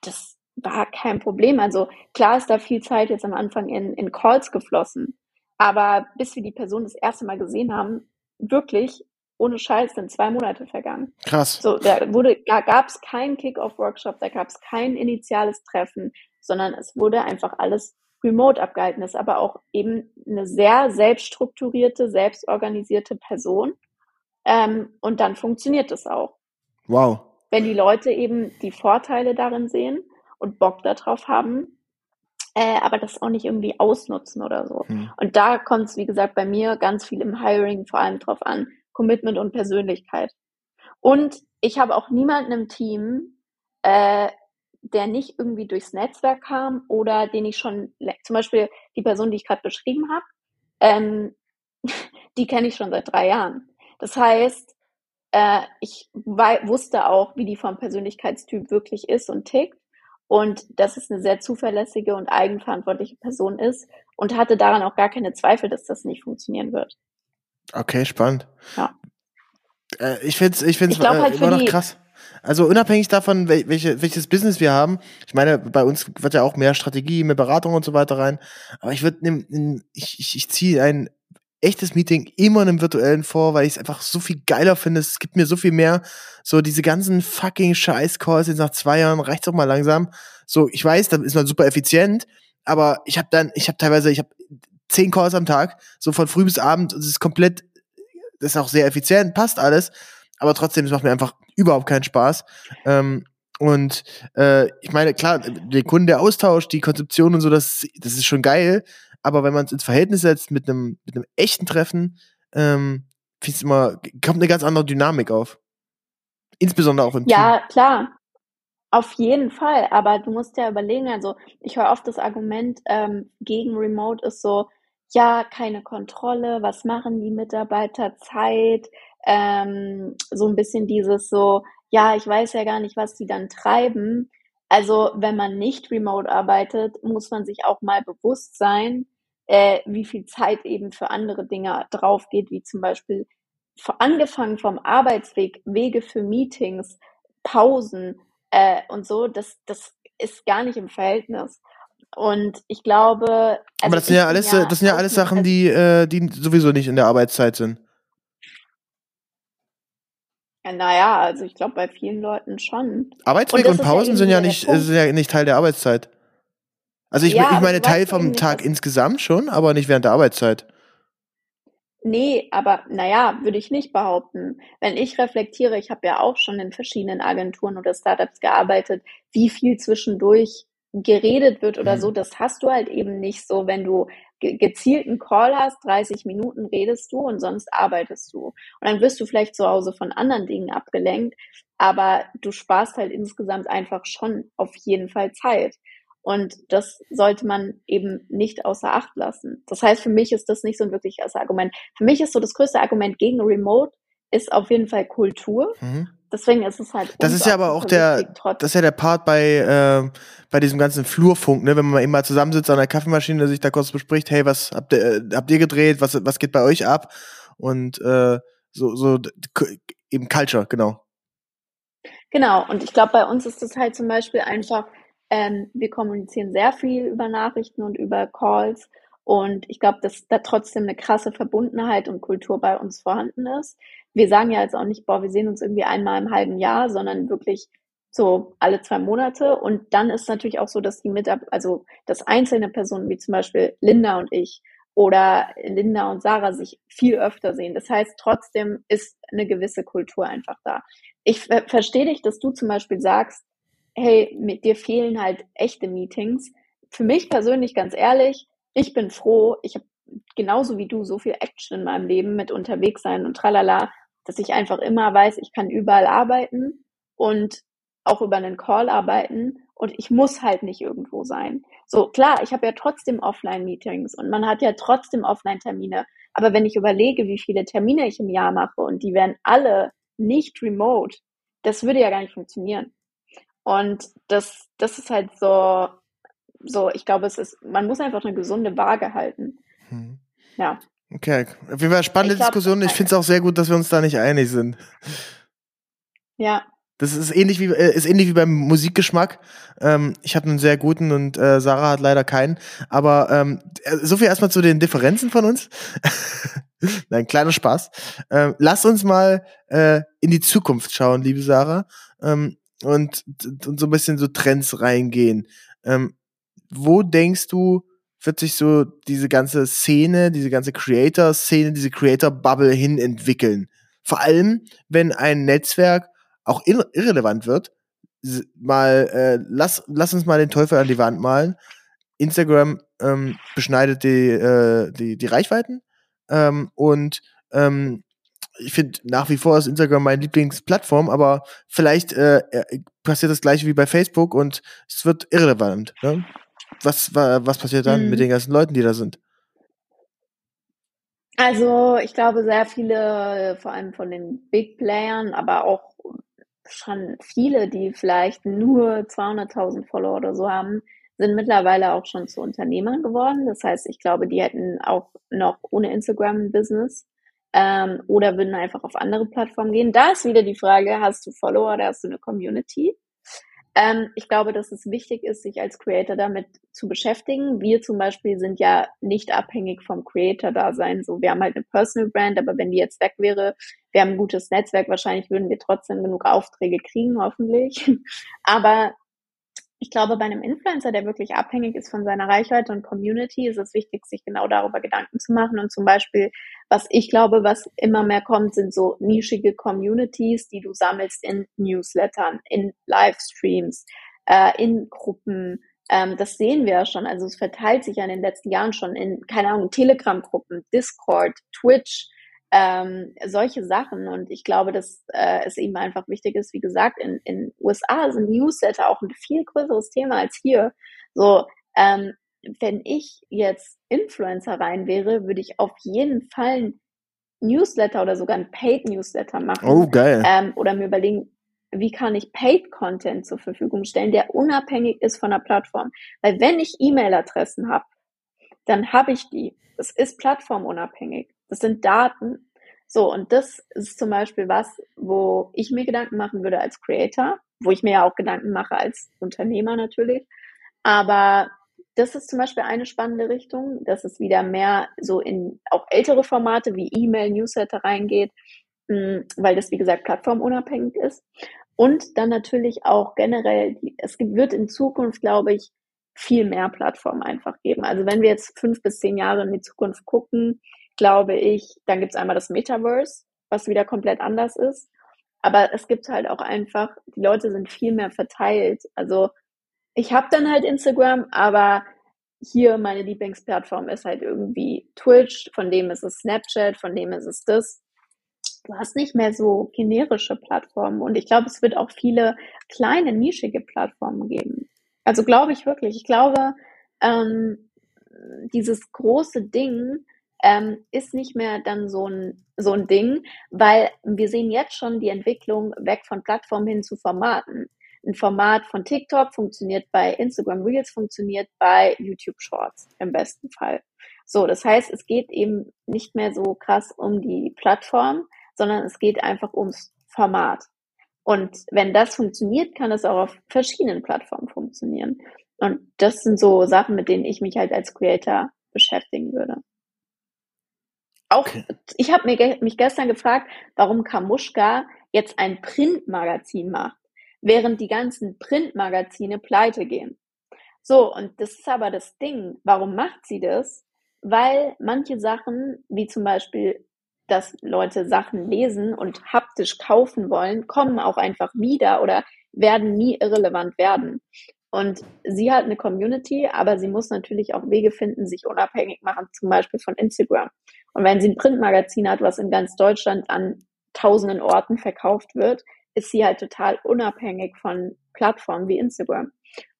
das war kein Problem. Also klar ist da viel Zeit jetzt am Anfang in, in Calls geflossen. Aber bis wir die Person das erste Mal gesehen haben, wirklich ohne Scheiß sind zwei Monate vergangen. Krass. So, da wurde, da gab es keinen Kick-Off-Workshop, da gab es kein initiales Treffen, sondern es wurde einfach alles remote abgehalten. Das ist aber auch eben eine sehr selbststrukturierte, selbstorganisierte Person. Ähm, und dann funktioniert es auch. Wow. Wenn die Leute eben die Vorteile darin sehen und Bock darauf haben, äh, aber das auch nicht irgendwie ausnutzen oder so. Hm. Und da kommt es, wie gesagt, bei mir ganz viel im Hiring vor allem drauf an, Commitment und Persönlichkeit. Und ich habe auch niemanden im Team, äh, der nicht irgendwie durchs Netzwerk kam oder den ich schon, zum Beispiel die Person, die ich gerade beschrieben habe, ähm, die kenne ich schon seit drei Jahren. Das heißt, äh, ich wusste auch, wie die vom Persönlichkeitstyp wirklich ist und tickt. Und dass es eine sehr zuverlässige und eigenverantwortliche Person ist und hatte daran auch gar keine Zweifel, dass das nicht funktionieren wird. Okay, spannend. Ja. Äh, ich finde es ich find's, Ich glaub äh, halt immer noch krass. Also unabhängig davon, wel welche, welches Business wir haben, ich meine, bei uns wird ja auch mehr Strategie, mehr Beratung und so weiter rein, aber ich würde, ich, ich, ich ziehe ein echtes Meeting immer in einem virtuellen vor, weil ich es einfach so viel geiler finde. Es gibt mir so viel mehr. So diese ganzen fucking Scheiß-Calls jetzt nach zwei Jahren reicht's auch mal langsam. So, ich weiß, da ist man super effizient, aber ich habe dann, ich habe teilweise, ich habe zehn Calls am Tag, so von früh bis abend. und Es ist komplett, das ist auch sehr effizient, passt alles, aber trotzdem, es macht mir einfach überhaupt keinen Spaß. Ähm, und äh, ich meine, klar, der Kunden, der Austausch, die Konzeption und so, das, das ist schon geil. Aber wenn man es ins Verhältnis setzt mit einem mit einem echten Treffen, ähm, immer, kommt eine ganz andere Dynamik auf. Insbesondere auch im Team. Ja, klar. Auf jeden Fall. Aber du musst ja überlegen, also ich höre oft das Argument ähm, gegen Remote ist so, ja, keine Kontrolle, was machen die Mitarbeiter, Zeit, ähm, so ein bisschen dieses so, ja, ich weiß ja gar nicht, was die dann treiben. Also wenn man nicht remote arbeitet, muss man sich auch mal bewusst sein, äh, wie viel Zeit eben für andere Dinge drauf geht, wie zum Beispiel angefangen vom Arbeitsweg, Wege für Meetings, Pausen äh, und so, das, das ist gar nicht im Verhältnis. Und ich glaube, also aber das sind ich ja alles, äh, das sind ja alles Sachen, also- die, äh, die sowieso nicht in der Arbeitszeit sind. Ja, naja, also ich glaube bei vielen Leuten schon. Arbeitsweg und, ja Pausen eben sind ja nicht, sind ja nicht Teil der Arbeitszeit. Also ich, Ja, ich aber meine Teil ja vom Tag insgesamt schon, aber nicht während der Arbeitszeit. Nee, aber naja, würde ich nicht behaupten. Wenn ich reflektiere, ich habe ja auch schon in verschiedenen Agenturen oder Startups gearbeitet, wie viel zwischendurch geredet wird oder Mhm. so, das hast du halt eben nicht so, wenn du ge gezielten Call hast, 30 Minuten redest du und sonst arbeitest du. Und dann wirst du vielleicht zu Hause von anderen Dingen abgelenkt, aber du sparst halt insgesamt einfach schon auf jeden Fall Zeit. Und das sollte man eben nicht außer Acht lassen. Das heißt, für mich ist das nicht so ein wirkliches Argument. Für mich ist so das größte Argument gegen Remote ist auf jeden Fall Kultur. Mhm. Deswegen ist es halt. Das ist ja aber auch der, das ist ja der Part bei, äh, bei diesem ganzen Flurfunk, ne, wenn man eben mal zusammensitzt an der Kaffeemaschine, sich da kurz bespricht, hey, was habt ihr, äh, habt ihr gedreht, was, was geht bei euch ab? Und äh, so, so eben Culture, genau. Genau, und ich glaube, bei uns ist es halt zum Beispiel einfach, ähm, wir kommunizieren sehr viel über Nachrichten und über Calls. Und ich glaube, dass da trotzdem eine krasse Verbundenheit und Kultur bei uns vorhanden ist. Wir sagen ja jetzt auch nicht, boah, wir sehen uns irgendwie einmal im halben Jahr, sondern wirklich so alle zwei Monate. Und dann ist natürlich auch so, dass die Mitab also dass einzelne Personen wie zum Beispiel Linda und ich oder Linda und Sarah sich viel öfter sehen. Das heißt, trotzdem ist eine gewisse Kultur einfach da. Ich ver verstehe dich, dass du zum Beispiel sagst, hey, mit dir fehlen halt echte Meetings. Für mich persönlich, ganz ehrlich, ich bin froh, ich habe genauso wie du so viel Action in meinem Leben mit unterwegs sein und tralala, dass ich einfach immer weiß, ich kann überall arbeiten und auch über einen Call arbeiten und ich muss halt nicht irgendwo sein. So klar, ich habe ja trotzdem Offline-Meetings und man hat ja trotzdem Offline-Termine. Aber wenn ich überlege, wie viele Termine ich im Jahr mache und die wären alle nicht remote, das würde ja gar nicht funktionieren. Und das, das ist halt so, so, ich glaube, es ist, man muss einfach eine gesunde Waage halten. Mhm. Ja. Okay, auf jeden Fall spannende Ich glaub, Diskussion. Ich äh, finde es auch sehr gut, dass wir uns da nicht einig sind. Ja, Das ist ähnlich wie äh, ist ähnlich wie beim Musikgeschmack. Ähm, ich habe einen sehr guten und äh, Sarah hat leider keinen. Aber ähm, äh, so viel erstmal zu den Differenzen von uns. Nein, kleiner Spaß. Ähm, lass uns mal äh, in die Zukunft schauen, liebe Sarah, ähm, und, und so ein bisschen so Trends reingehen. Ähm, wo denkst du, wird sich so diese ganze Szene, diese ganze Creator-Szene, diese Creator-Bubble hin entwickeln? Vor allem, wenn ein Netzwerk auch ir irrelevant wird. Mal, äh, lass, lass uns mal den Teufel an die Wand malen. Instagram ähm, beschneidet die, äh, die, die Reichweiten. Ähm, und ähm, ich finde nach wie vor ist Instagram meine Lieblingsplattform, aber vielleicht äh, äh, passiert das gleiche wie bei Facebook und es wird irrelevant. Ne? Was, wa- was passiert dann Mhm. mit den ganzen Leuten, die da sind? Also ich glaube, sehr viele, vor allem von den Big Playern, aber auch schon viele, die vielleicht nur 200.000 Follower oder so haben, sind mittlerweile auch schon zu Unternehmern geworden. Das heißt, ich glaube, die hätten auch noch ohne Instagram ein Business ähm, oder würden einfach auf andere Plattformen gehen. Da ist wieder die Frage, hast du Follower oder hast du eine Community? Ähm, ich glaube, dass es wichtig ist, sich als Creator damit zu beschäftigen. Wir zum Beispiel sind ja nicht abhängig vom Creator-Dasein. So, wir haben halt eine Personal Brand, aber wenn die jetzt weg wäre, wir haben ein gutes Netzwerk, wahrscheinlich würden wir trotzdem genug Aufträge kriegen, hoffentlich. aber ich glaube, bei einem Influencer, der wirklich abhängig ist von seiner Reichweite und Community, ist es wichtig, sich genau darüber Gedanken zu machen. Und zum Beispiel, was ich glaube, was immer mehr kommt, sind so nischige Communities, die du sammelst in Newslettern, in Livestreams, äh, in Gruppen. Ähm, das sehen wir ja schon. Also es verteilt sich ja in den letzten Jahren schon in, keine Ahnung, Telegram-Gruppen, Discord, Twitch ähm, solche Sachen. Und ich glaube, dass äh, es eben einfach wichtig ist, wie gesagt, in, in USA sind Newsletter auch ein viel größeres Thema als hier. So, ähm, wenn ich jetzt Influencer rein wäre, würde ich auf jeden Fall ein Newsletter oder sogar ein Paid Newsletter machen. Oh, geil. Ähm, oder mir überlegen, wie kann ich Paid Content zur Verfügung stellen, der unabhängig ist von der Plattform. Weil wenn ich E-Mail-Adressen habe, dann habe ich die. Das ist plattformunabhängig. Das sind Daten. So, und das ist zum Beispiel was, wo ich mir Gedanken machen würde als Creator, wo ich mir ja auch Gedanken mache als Unternehmer natürlich. Aber das ist zum Beispiel eine spannende Richtung, dass es wieder mehr so in auch ältere Formate wie E-Mail, Newsletter reingeht, hm, weil das, wie gesagt, plattformunabhängig ist. Und dann natürlich auch generell, es wird in Zukunft, glaube ich, viel mehr Plattformen einfach geben. Also wenn wir jetzt fünf bis zehn Jahre in die Zukunft gucken, glaube ich, dann gibt es einmal das Metaverse, was wieder komplett anders ist. Aber es gibt halt auch einfach, die Leute sind viel mehr verteilt. Also ich habe dann halt Instagram, aber hier meine Lieblingsplattform ist halt irgendwie Twitch, von dem ist es Snapchat, von dem ist es das. Du hast nicht mehr so generische Plattformen und ich glaube, es wird auch viele kleine, nischige Plattformen geben. Also glaube ich wirklich. Ich glaube, ähm, dieses große Ding ähm, ist nicht mehr dann so ein, so ein Ding, weil wir sehen jetzt schon die Entwicklung weg von Plattformen hin zu Formaten. Ein Format von TikTok funktioniert bei Instagram Reels, funktioniert bei YouTube Shorts im besten Fall. So, das heißt, es geht eben nicht mehr so krass um die Plattform, sondern es geht einfach ums Format. Und wenn das funktioniert, kann es auch auf verschiedenen Plattformen funktionieren. Und das sind so Sachen, mit denen ich mich halt als Creator beschäftigen würde. Auch, okay. ich habe mich gestern gefragt, warum Kamuschka jetzt ein Printmagazin macht, während die ganzen Printmagazine pleite gehen. So, und das ist aber das Ding. Warum macht sie das? Weil manche Sachen, wie zum Beispiel, dass Leute Sachen lesen und haptisch kaufen wollen, kommen auch einfach wieder oder werden nie irrelevant werden. Und sie hat eine Community, aber sie muss natürlich auch Wege finden, sich unabhängig machen, zum Beispiel von Instagram. Und wenn sie ein Printmagazin hat, was in ganz Deutschland an tausenden Orten verkauft wird, ist sie halt total unabhängig von Plattformen wie Instagram.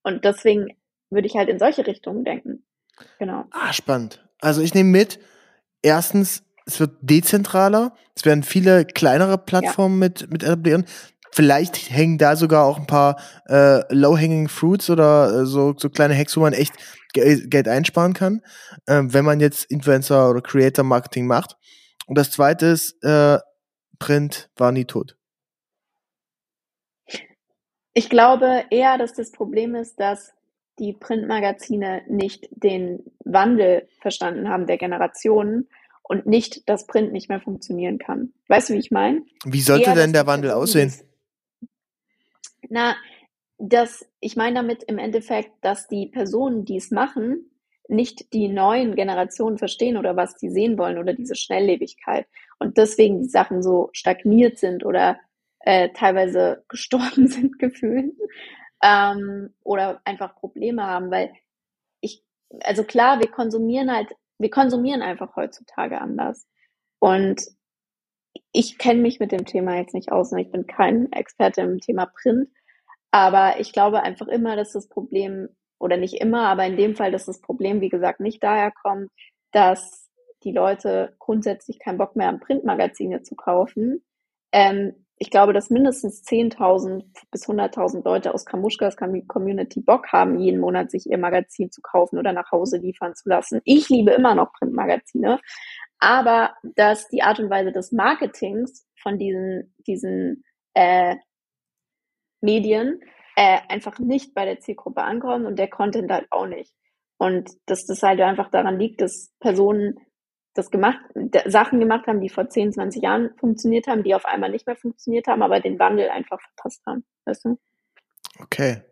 Und deswegen würde ich halt in solche Richtungen denken. Genau. Ah, spannend. Also ich nehme mit, erstens, es wird dezentraler, es werden viele kleinere Plattformen ja. mit, mit etablieren. Vielleicht hängen da sogar auch ein paar äh, low-hanging fruits oder äh, so, so kleine Hacks, wo man echt Geld einsparen kann, äh, wenn man jetzt Influencer oder Creator Marketing macht. Und das zweite ist, äh, Print war nie tot. Ich glaube eher, dass das Problem ist, dass die Printmagazine nicht den Wandel verstanden haben der Generationen und nicht, dass Print nicht mehr funktionieren kann. Weißt du, wie ich meine? Wie sollte eher, denn der Wandel aussehen? Na, das, ich meine damit im Endeffekt, dass die Personen, die es machen, nicht die neuen Generationen verstehen oder was die sehen wollen oder diese Schnelllebigkeit und deswegen die Sachen so stagniert sind oder äh, teilweise gestorben sind gefühlt ähm, oder einfach Probleme haben, weil ich, also klar, wir konsumieren halt, wir konsumieren einfach heutzutage anders. Und ich kenne mich mit dem Thema jetzt nicht aus und ich bin kein Experte im Thema Print, aber ich glaube einfach immer, dass das Problem, oder nicht immer, aber in dem Fall, dass das Problem, wie gesagt, nicht daher kommt, dass die Leute grundsätzlich keinen Bock mehr haben, Printmagazine zu kaufen, ähm, ich glaube, dass mindestens 10.000 bis 100.000 Leute aus Kamuschkas Community Bock haben, jeden Monat sich ihr Magazin zu kaufen oder nach Hause liefern zu lassen. Ich liebe immer noch Printmagazine, aber dass die Art und Weise des Marketings von diesen, diesen äh, Medien äh, einfach nicht bei der Zielgruppe ankommt und der Content halt auch nicht. Und dass das halt einfach daran liegt, dass Personen das gemacht, Sachen gemacht haben, die vor 10, 20 Jahren funktioniert haben, die auf einmal nicht mehr funktioniert haben, aber den Wandel einfach verpasst haben. Weißt du? Okay.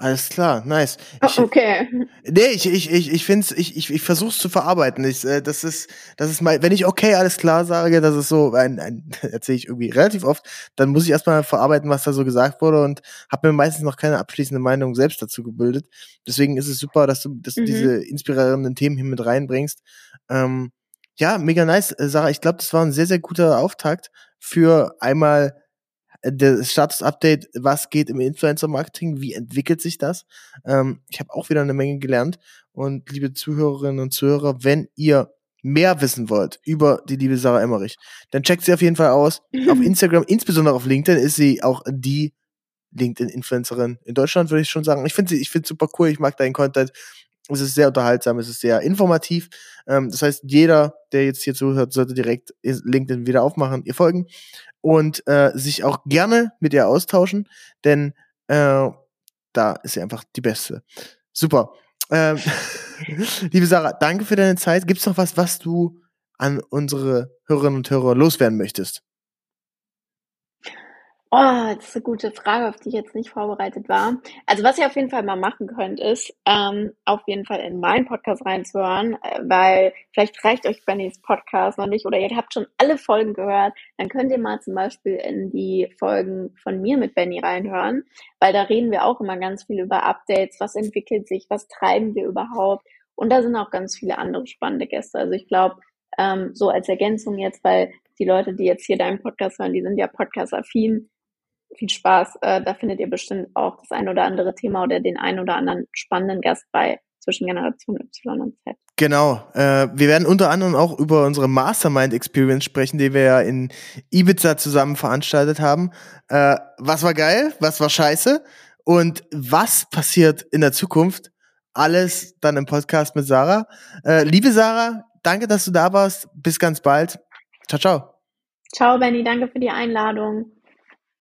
Alles klar, nice. Oh, ich, okay. Nee, ich, ich, ich, ich finde ich, ich, ich versuche es zu verarbeiten. Ich, äh, das ist, das ist mal, wenn ich okay, alles klar sage, das ist so, ein, ein erzähle ich irgendwie relativ oft, dann muss ich erstmal verarbeiten, was da so gesagt wurde und habe mir meistens noch keine abschließende Meinung selbst dazu gebildet. Deswegen ist es super, dass du, dass du mhm. diese inspirierenden Themen hier mit reinbringst. Ähm, ja, mega nice, äh, Sarah. Ich glaube, das war ein sehr, sehr guter Auftakt für einmal äh, das Status-Update, was geht im Influencer-Marketing, wie entwickelt sich das. Ähm, ich habe auch wieder eine Menge gelernt. Und liebe Zuhörerinnen und Zuhörer, wenn ihr mehr wissen wollt über die liebe Sarah Emmerich, dann checkt sie auf jeden Fall aus. auf Instagram, insbesondere auf LinkedIn, ist sie auch die LinkedIn-Influencerin in Deutschland, würde ich schon sagen. Ich finde sie, ich finde super cool, ich mag deinen Content. Es ist sehr unterhaltsam, es ist sehr informativ. Ähm, das heißt, jeder, der jetzt hier zuhört, sollte direkt LinkedIn wieder aufmachen, ihr folgen und äh, sich auch gerne mit ihr austauschen, denn äh, da ist sie einfach die Beste. Super. Ähm, liebe Sarah, danke für deine Zeit. Gibt es noch was, was du an unsere Hörerinnen und Hörer loswerden möchtest? Oh, das ist eine gute Frage, auf die ich jetzt nicht vorbereitet war. Also was ihr auf jeden Fall mal machen könnt, ist ähm, auf jeden Fall in meinen Podcast reinzuhören, äh, weil vielleicht reicht euch Bennys Podcast noch nicht oder ihr habt schon alle Folgen gehört. Dann könnt ihr mal zum Beispiel in die Folgen von mir mit Benny reinhören, weil da reden wir auch immer ganz viel über Updates, was entwickelt sich, was treiben wir überhaupt. Und da sind auch ganz viele andere spannende Gäste. Also ich glaube, ähm, so als Ergänzung jetzt, weil die Leute, die jetzt hier deinen Podcast hören, die sind ja podcast-affin viel Spaß. Äh, da findet ihr bestimmt auch das ein oder andere Thema oder den ein oder anderen spannenden Gast bei zwischen Generation Y und Z. Genau. Äh, wir werden unter anderem auch über unsere Mastermind Experience sprechen, die wir ja in Ibiza zusammen veranstaltet haben. Äh, was war geil? Was war scheiße? Und was passiert in der Zukunft? Alles dann im Podcast mit Sarah. Äh, liebe Sarah, danke, dass du da warst. Bis ganz bald. Ciao, ciao. Ciao, Benny. Danke für die Einladung.